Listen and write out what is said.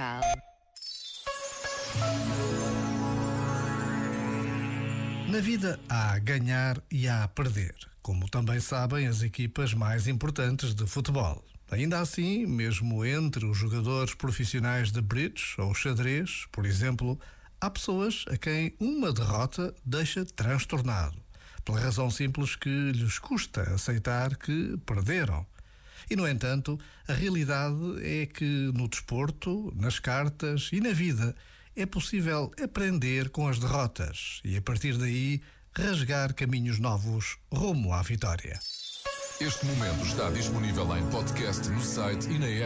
musical. Na vida há ganhar e há perder, como também sabem as equipas mais importantes de futebol. Ainda assim, mesmo entre os jogadores profissionais de bridge ou xadrez, por exemplo, há pessoas a quem uma derrota deixa transtornado, pela razão simples que lhes custa aceitar que perderam. E, no entanto, a realidade é que no desporto, nas cartas e na vida é possível aprender com as derrotas e, a partir daí, rasgar caminhos novos rumo à vitória. Este momento está disponível em podcast no site e na app.